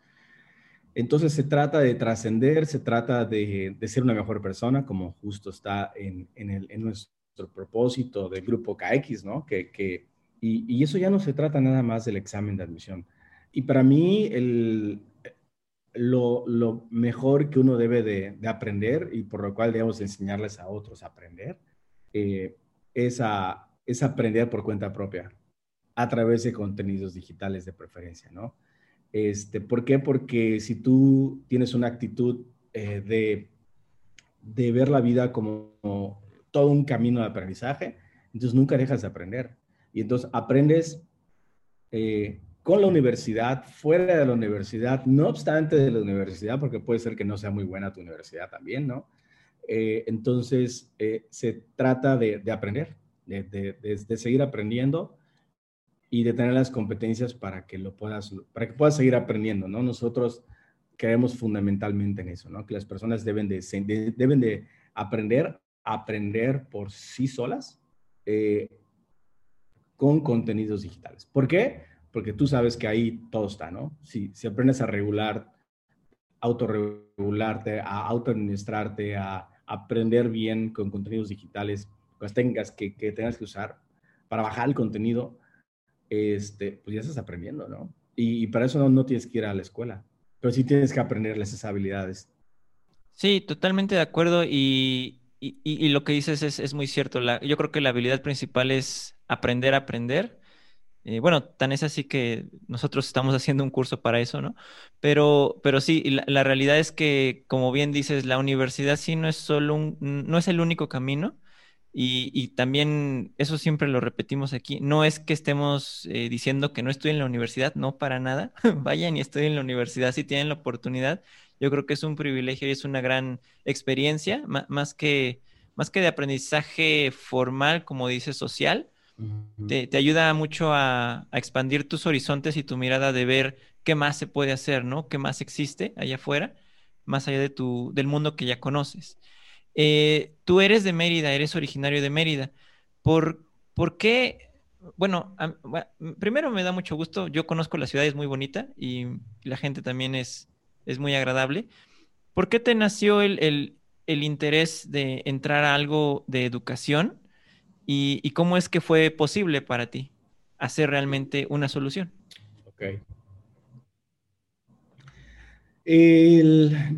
Entonces se trata de trascender, se trata de, ser una mejor persona, como justo está en, nuestro propósito del grupo KX, ¿no? Que, que y, y, eso ya no se trata nada más del examen de admisión. Y para mí, el, lo, lo, mejor que uno debe de, aprender y por lo cual debemos enseñarles a otros a aprender eh, es, a, es aprender por cuenta propia a través de contenidos digitales de preferencia, ¿no? Este, ¿Por qué? Porque si tú tienes una actitud eh, de, ver la vida como todo un camino de aprendizaje, entonces nunca dejas de aprender. Y entonces aprendes eh, con la universidad, fuera de la universidad, no obstante de la universidad, porque puede ser que no sea muy buena tu universidad también, ¿no? Eh, entonces, se trata de, aprender, de, de, seguir aprendiendo y de tener las competencias para que lo puedas, para que puedas seguir aprendiendo, ¿no? Nosotros creemos fundamentalmente en eso, ¿no? Que las personas deben de, deben de aprender, aprender por sí solas eh, con contenidos digitales. ¿Por qué? porque tú sabes que ahí todo está, ¿no? Si, si aprendes a regular, autorregularte, a autoadministrarte, a aprender bien con contenidos digitales, las técnicas que, que tengas que usar para bajar el contenido, este, pues ya estás aprendiendo, ¿no? Y, para eso no, no, tienes que ir a la escuela, pero sí tienes que aprenderles esas habilidades. Sí, totalmente de acuerdo y, y, lo que dices es, es muy cierto. La, yo creo que la habilidad principal es aprender a aprender eh, bueno, tan es así que nosotros estamos haciendo un curso para eso, ¿no? Pero, pero sí, la, realidad es que, como bien dices, la universidad sí no es solo un, no es el único camino. Y, también eso siempre lo repetimos aquí. No es que estemos eh, diciendo que no estoy en la universidad, no para nada. Vayan y estoy en la universidad si tienen la oportunidad. Yo creo que es un privilegio y es una gran experiencia, más que, más que de aprendizaje formal, como dice, social te, ayuda mucho a, expandir tus horizontes y tu mirada de ver qué más se puede hacer, ¿no? ¿Qué más existe allá afuera, más allá de tu, del mundo que ya conoces? Eh, tú eres de Mérida, eres originario de Mérida. ¿Por, por qué? Bueno, primero me da mucho gusto. Yo conozco la ciudad, es muy bonita y la gente también es, es muy agradable. ¿Por qué te nació el, el interés de entrar a algo de educación? y, cómo es que fue posible para ti hacer realmente una solución. Ok.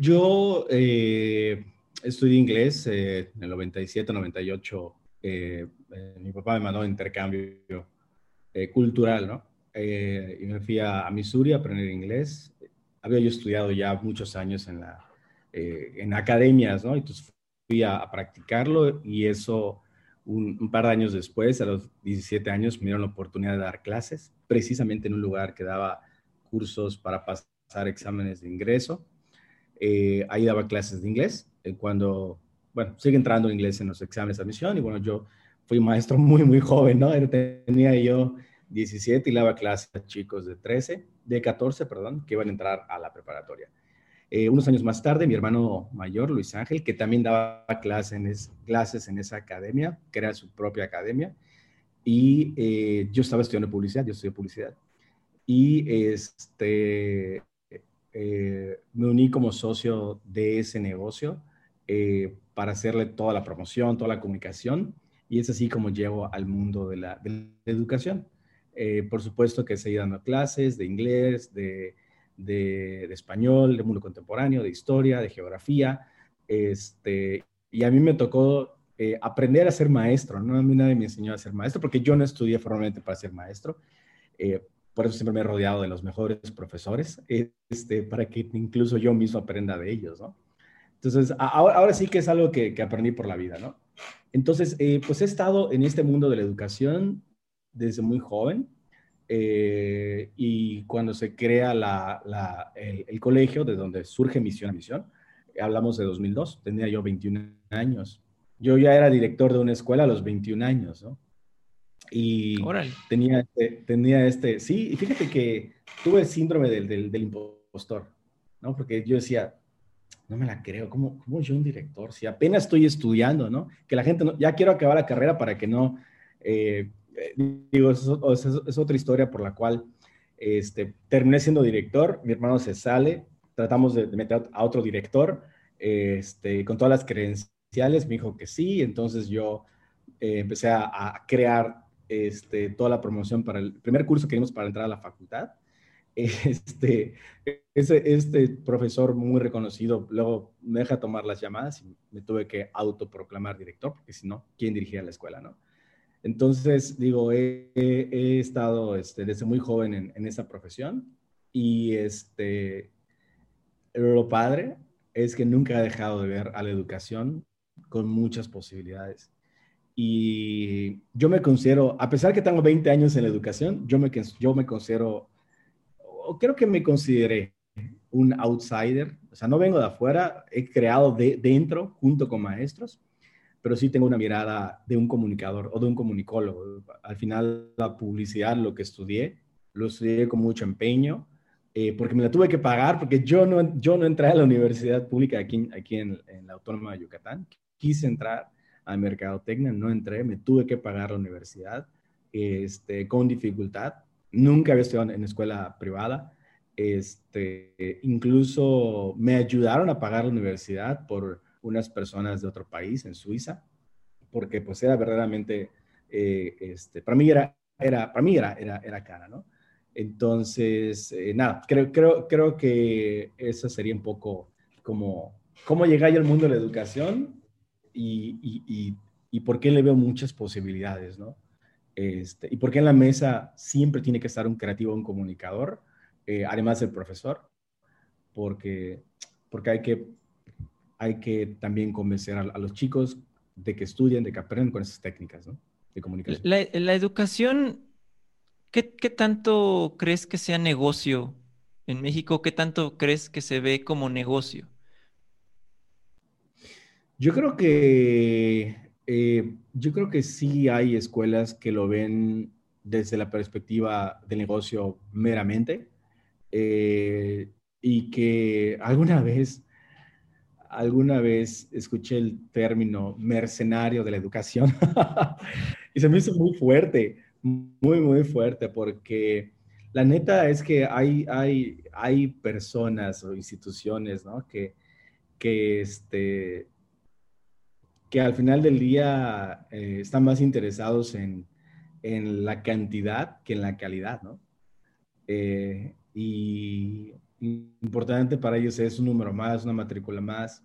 yo eh, estudié inglés eh, en el 97, 98. Eh, mi papá me mandó intercambio cultural, ¿no? y me fui a, Missouri a aprender inglés. Había yo estudiado ya muchos años en, la, en academias, ¿no? Entonces fui a, a practicarlo y eso un, par de años después, a los 17 años, me dieron la oportunidad de dar clases, precisamente en un lugar que daba cursos para pasar exámenes de ingreso. Eh, ahí daba clases de inglés. Eh, cuando, bueno, sigue entrando inglés en los exámenes de admisión y bueno, yo fui maestro muy, muy joven, ¿no? Tenía yo 17 y daba clases a chicos de 13, de 14, perdón, que iban a entrar a la preparatoria. Eh, unos años más tarde, mi hermano mayor, Luis Ángel, que también daba clases en, clases en esa academia, que era su propia academia, y eh, yo estaba estudiando publicidad, yo estudié publicidad, y este, eh, me uní como socio de ese negocio para hacerle toda la promoción, toda la comunicación, y es así como llego al mundo de la, educación. por supuesto que seguí dando clases de inglés, de español, de mundo contemporáneo, de historia, de geografía. Este, y a mí me tocó eh, aprender a ser maestro, ¿no? A mí nadie me enseñó a ser maestro porque yo no estudié formalmente para ser maestro. Eh, por eso siempre me he rodeado de los mejores profesores, este, para que incluso yo mismo aprenda de ellos, ¿no? Entonces, ahora, sí que es algo que, que, aprendí por la vida, ¿no? Entonces, eh, pues he estado en este mundo de la educación desde muy joven. Eh, y cuando se crea el, colegio, de donde surge Misión a Misión, hablamos de 2002, tenía yo 21 años. Yo ya era director de una escuela a los 21 años, ¿no? Y tenía este, tenía este, sí, y fíjate que tuve el síndrome del, del, impostor. ¿no? Porque yo decía, no me la creo, ¿cómo, cómo yo un director? Si apenas estoy estudiando, ¿no? Que la gente, ya quiero acabar la carrera para que no, eh, digo, es, es, otra historia por la cual este, terminé siendo director, mi hermano se sale, tratamos de, meter a otro director, este, con todas las credenciales, me dijo que sí, entonces yo eh, empecé a, a crear este, toda la promoción para el primer curso que dimos para entrar a la facultad. Este, este profesor muy reconocido luego me deja tomar las llamadas y me tuve que autoproclamar director, porque si no, ¿quién dirigía la escuela, no? Entonces, digo, he, estado este, desde muy joven en, esa profesión y este, lo padre es que nunca he dejado de ver a la educación con muchas posibilidades. Y yo me considero, a pesar que tengo 20 años en la educación, yo me, yo me considero, creo que me consideré un outsider. O sea, no vengo de afuera, he creado de dentro junto con maestros, pero sí tengo una mirada de un comunicador o de un comunicólogo. Al final, la publicidad, lo que estudié, lo estudié con mucho empeño, eh, porque me la tuve que pagar, porque yo no, yo no entré a la universidad pública aquí, aquí en, en la Autónoma de Yucatán. Quise entrar a mercadotecnia, no entré, me tuve que pagar la universidad este, con dificultad. Nunca había estudiado en escuela privada. Este, incluso me ayudaron a pagar la universidad por unas personas de otro país, en Suiza, porque pues era verdaderamente, eh, este, para mí era, era, para mí era, era, era cara, ¿no? Entonces, eh, nada, creo, creo, creo que eso sería un poco como cómo llegar al mundo de la educación y, y, por qué le veo muchas posibilidades, ¿no? Este, y por qué en la mesa siempre tiene que estar un creativo, un comunicador, eh, además del profesor, porque, porque hay, que, hay que también convencer a, los chicos de que estudien, de que aprendan con esas técnicas ¿no? de comunicación. La, la educación, ¿qué, ¿qué tanto crees que sea negocio en México? ¿Qué tanto crees que se ve como negocio? Yo creo que eh, yo creo que sí hay escuelas que lo ven desde la perspectiva del negocio meramente eh, y que alguna vez alguna vez escuché el término mercenario de la educación y se me hizo muy fuerte, muy, muy fuerte, porque la neta es que hay, hay, hay personas o instituciones ¿no? que, que este, que al final del día eh, están más interesados en, en, la cantidad que en la calidad, ¿no? Eh, y importante para ellos es un número más, una matrícula más.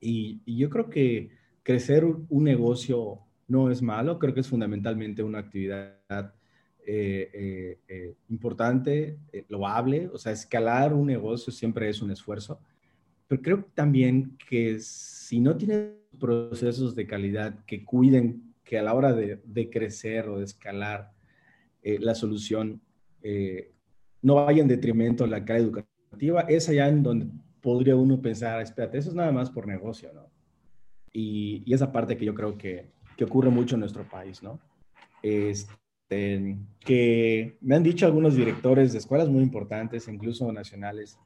Y, yo creo que crecer un negocio no es malo, creo que es fundamentalmente una actividad eh, importante, loable, o sea, escalar un negocio siempre es un esfuerzo, pero creo también que si no tienes procesos de calidad que cuiden que a la hora de, crecer o de escalar eh, la solución eh, no vaya en detrimento de la calidad educativa, es allá en donde podría uno pensar, espérate, eso es nada más por negocio, ¿no? Y, y esa parte que yo creo que, que, ocurre mucho en nuestro país, ¿no? Este, que me han dicho algunos directores de escuelas muy importantes, incluso nacionales,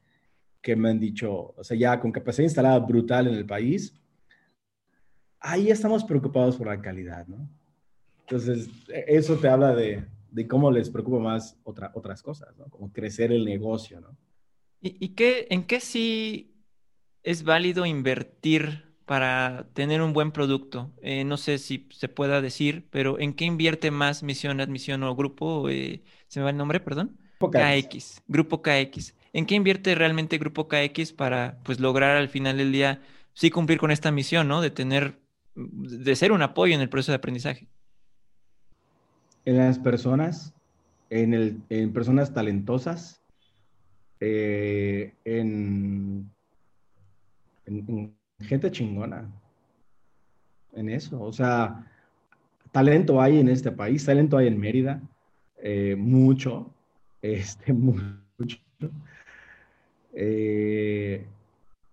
que me han dicho, o sea, ya con capacidad instalada brutal en el país, ahí estamos preocupados por la calidad, ¿no? Entonces, e, eso te habla de, de cómo les preocupa más otra, otras cosas, ¿no? Como crecer el negocio, ¿no? ¿Y, y qué, en qué sí es válido invertir para tener un buen producto? Eh, no sé si se pueda decir, pero ¿en qué invierte más Misión, Admisión o Grupo? Eh, ¿Se me va el nombre, perdón? KX. Grupo KX. ¿En qué invierte realmente Grupo KX para pues lograr al final del día sí cumplir con esta misión, ¿no? De tener de ser un apoyo en el proceso de aprendizaje? En las personas, en, el, en personas talentosas, eh, en, en, gente chingona, en eso. O sea, talento hay en este país, talento hay en Mérida, eh, mucho, este, mucho. Eh,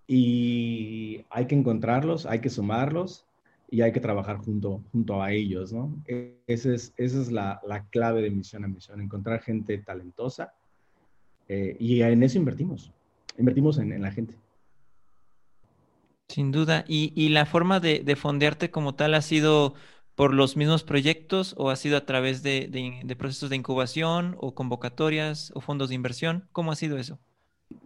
y hay que encontrarlos, hay que sumarlos y hay que trabajar junto, junto a ellos, ¿no? Esa es, esa es la, la clave de misión a misión, encontrar gente talentosa eh, y en eso invertimos. invertimos en, la gente. Sin duda. ¿Y, la forma de, de, fondearte como tal ha sido por los mismos proyectos o ha sido a través de, procesos de incubación o convocatorias o fondos de inversión? ¿Cómo ha sido eso?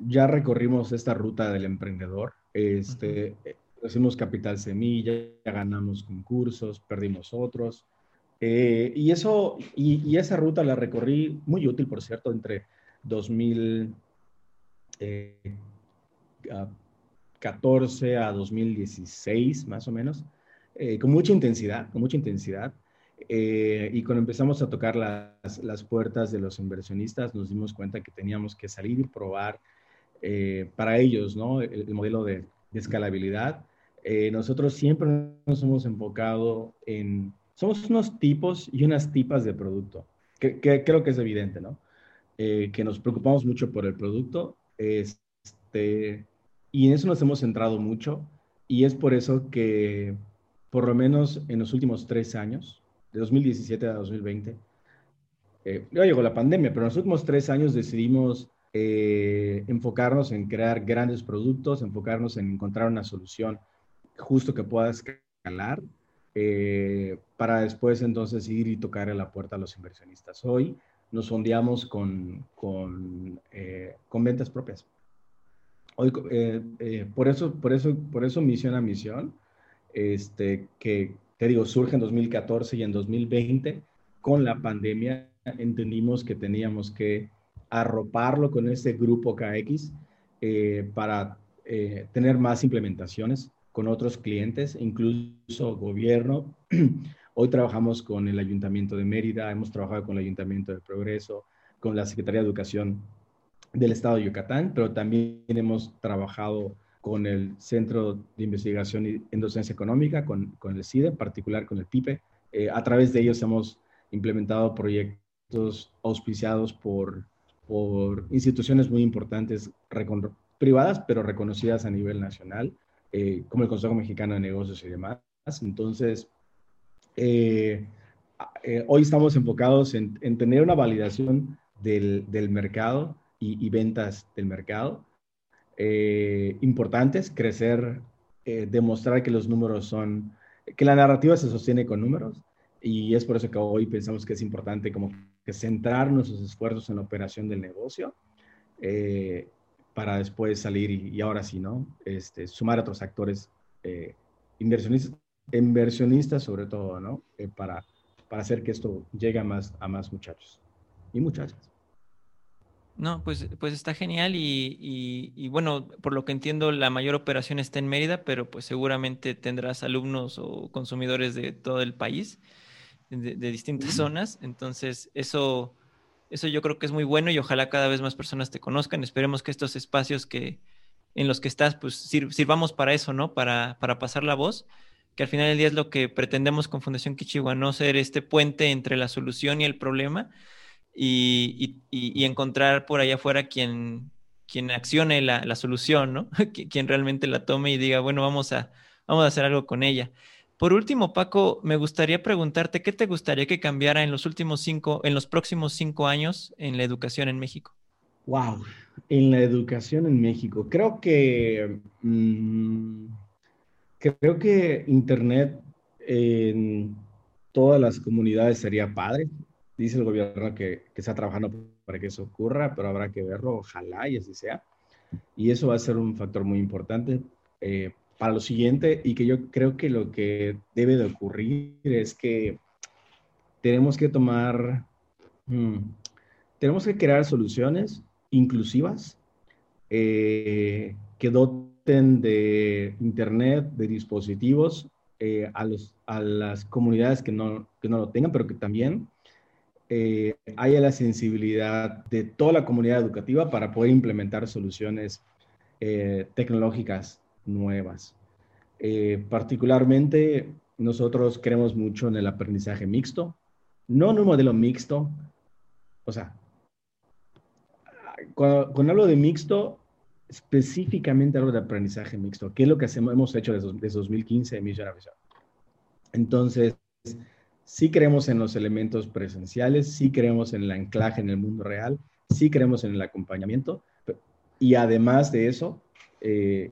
Ya recorrimos esta ruta del emprendedor. Este, Hicimos capital semilla, ya ganamos concursos, perdimos otros. Eh, y, eso, y, esa ruta la recorrí, muy útil, por cierto, entre 2014 eh, a 2016, más o menos, eh, con mucha intensidad, con mucha intensidad. Y cuando empezamos a tocar las, las, puertas de los inversionistas, nos dimos cuenta que teníamos que salir y probar para ellos, ¿no? El, modelo de, de escalabilidad eh, nosotros siempre nos hemos enfocado en, somos unos tipos y unas tipas de producto, que, creo que es evidente, ¿no? Eh, que nos preocupamos mucho por el producto, este, y en eso nos hemos centrado mucho, y es por eso que, por lo menos en los últimos tres años, de 2017 a 2020, eh, ya llegó la pandemia, pero en los últimos tres años decidimos enfocarnos en crear grandes productos, enfocarnos en encontrar una solución justo que pueda escalar eh, para después entonces ir y tocar a la puerta a los inversionistas. Hoy nos sondeamos con, con, eh, con ventas propias. Hoy, eh, por, eso, por, eso, por eso misión a misión, este, que te digo, surge en 2014 y en 2020, con la pandemia entendimos que teníamos que arroparlo con este grupo KX para tener más implementaciones con otros clientes, incluso gobierno. Hoy trabajamos con el Ayuntamiento de Mérida, hemos trabajado con el Ayuntamiento de Progreso, con la Secretaría de Educación del Estado de Yucatán, pero también hemos trabajado con el Centro de Investigación en Docencia Económica, con, con el CIDE, en particular con el PIPE. Eh, a través de ellos hemos implementado proyectos auspiciados por, por instituciones muy importantes, privadas, pero reconocidas a nivel nacional. Eh, como el Consejo Mexicano de Negocios y demás. Entonces, eh, eh, hoy estamos enfocados en, tener una validación del, mercado y, ventas del mercado importantes, crecer, demostrar que los números son, que la narrativa se sostiene con números y es por eso que hoy pensamos que es importante como que centrar nuestros esfuerzos en la operación del negocio para después salir y, ahora sí, ¿no? Este, sumar a otros actores eh, inversionistas, inversionistas sobre todo, ¿no? Eh, para, para hacer que esto llegue a más, a más muchachos y muchachas. No, pues, pues está genial y, y, bueno, por lo que entiendo, la mayor operación está en Mérida, pero pues seguramente tendrás alumnos o consumidores de todo el país, de, de distintas zonas, entonces eso eso yo creo que es muy bueno y ojalá cada vez más personas te conozcan. Esperemos que estos espacios que en los que estás, pues sirvamos para eso, ¿no? Para, para pasar la voz, que al final del día es lo que pretendemos con Fundación Kichiwa, no ser este puente entre la solución y el problema y, encontrar por allá afuera quien, quien accione la, la solución, ¿no? quien realmente la tome y diga, bueno, vamos a, vamos a hacer algo con ella. Por último, Paco, me gustaría preguntarte qué te gustaría que cambiara en los últimos cinco, en los próximos cinco años en la educación en México. Wow, en la educación en México. Creo que mm, creo que Internet en todas las comunidades sería padre. Dice el gobierno que, que está trabajando para que eso ocurra, pero habrá que verlo, ojalá y así sea. Y eso va a ser un factor muy importante eh, para lo siguiente y que yo creo que lo que debe de ocurrir es que tenemos que tomar, hmm, tenemos que crear soluciones inclusivas eh, que doten de Internet, de dispositivos eh, a, los, a las comunidades que no, que no lo tengan, pero que también eh, haya la sensibilidad de toda la comunidad educativa para poder implementar soluciones tecnológicas nuevas. Eh, particularmente, nosotros creemos mucho en el aprendizaje mixto, no en un modelo mixto. O sea, cuando, hablo de mixto, específicamente hablo de aprendizaje mixto, que es lo que hacemos, hemos hecho desde, 2015 en Mission. Entonces, sí creemos en los elementos presenciales, sí creemos en el anclaje en el mundo real, sí creemos en el acompañamiento, Y además de eso, eh,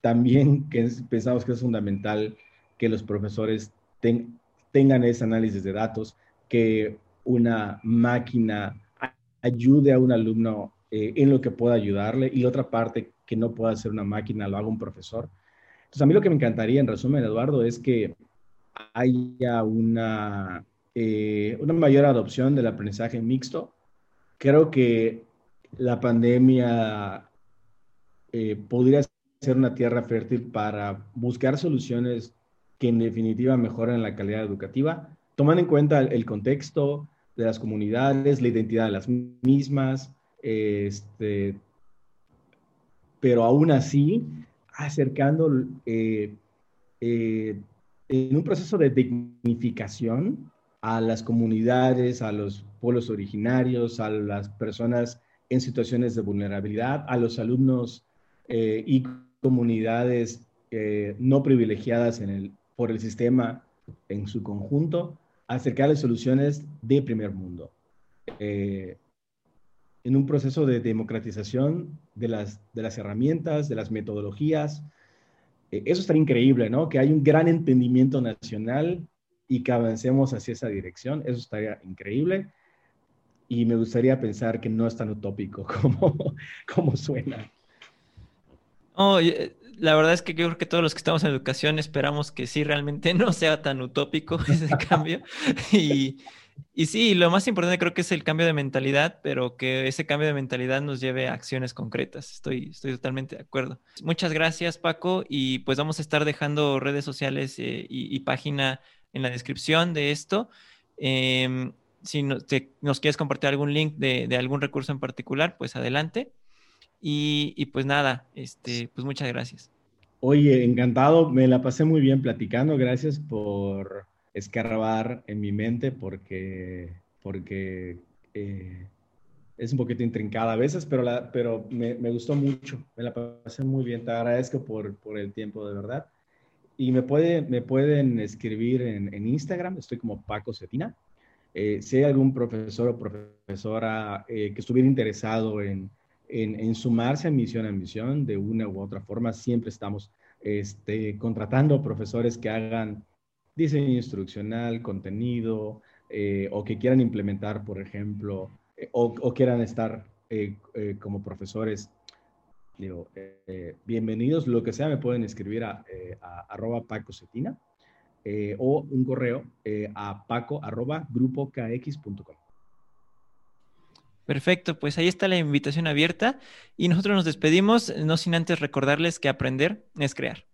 también pensamos que es fundamental que los profesores tengan ese análisis de datos, que una máquina ayude a un alumno eh, en lo que pueda ayudarle y la otra parte que no pueda hacer una máquina lo haga un profesor. Entonces, a mí lo que me encantaría, en resumen, Eduardo, es que haya una, eh, una mayor adopción del aprendizaje mixto. Creo que la pandemia eh, podría ser una tierra fértil para buscar soluciones que en definitiva mejoren la calidad educativa, tomando en cuenta el, contexto de las comunidades, la identidad de las mismas, este, pero aún así acercando eh, en un proceso de dignificación a las comunidades, a los pueblos originarios, a las personas en situaciones de vulnerabilidad, a los alumnos eh, y comunidades no privilegiadas por el sistema en su conjunto, acercarles soluciones de primer mundo. en un proceso de democratización de las herramientas, de las metodologías. Eso estaría increíble, ¿no? Que hay un gran entendimiento nacional y que avancemos hacia esa dirección. Eso estaría increíble y me gustaría pensar que no es tan utópico como, como suena. Oh, la verdad es que yo creo que todos los que estamos en educación esperamos que sí realmente no sea tan utópico ese cambio. y, y sí, lo más importante creo que es el cambio de mentalidad, pero que ese cambio de mentalidad nos lleve a acciones concretas. Estoy, estoy totalmente de acuerdo. Muchas gracias, Paco, y pues vamos a estar dejando redes sociales eh, y, página en la descripción de esto. Em, si nos quieres compartir algún link de, algún recurso en particular, pues adelante. Y, pues nada, este, pues muchas gracias. Oye, encantado, me la pasé muy bien platicando. Gracias por escarbar en mi mente porque, porque eh, es un poquito intrincada a veces, pero, la, pero me, gustó mucho, me la pasé muy bien. Te agradezco por, por el tiempo, de verdad. Y me, puede, me pueden escribir en, en Instagram, estoy como Paco Cetina. Eh, si hay algún profesor o profesora eh, que estuviera interesado en, en, en, sumarse a Misión a Misión de una u otra forma, siempre estamos este, contratando profesores que hagan diseño instruccional, contenido, eh, o que quieran implementar, por ejemplo, eh, o, quieran estar eh, como profesores, digo, bienvenidos, lo que sea, me pueden escribir a, arroba Paco Cetina o un correo a paco arroba grupokx.com. Perfecto, pues ahí está la invitación abierta y nosotros nos despedimos, no sin antes recordarles que aprender es crear.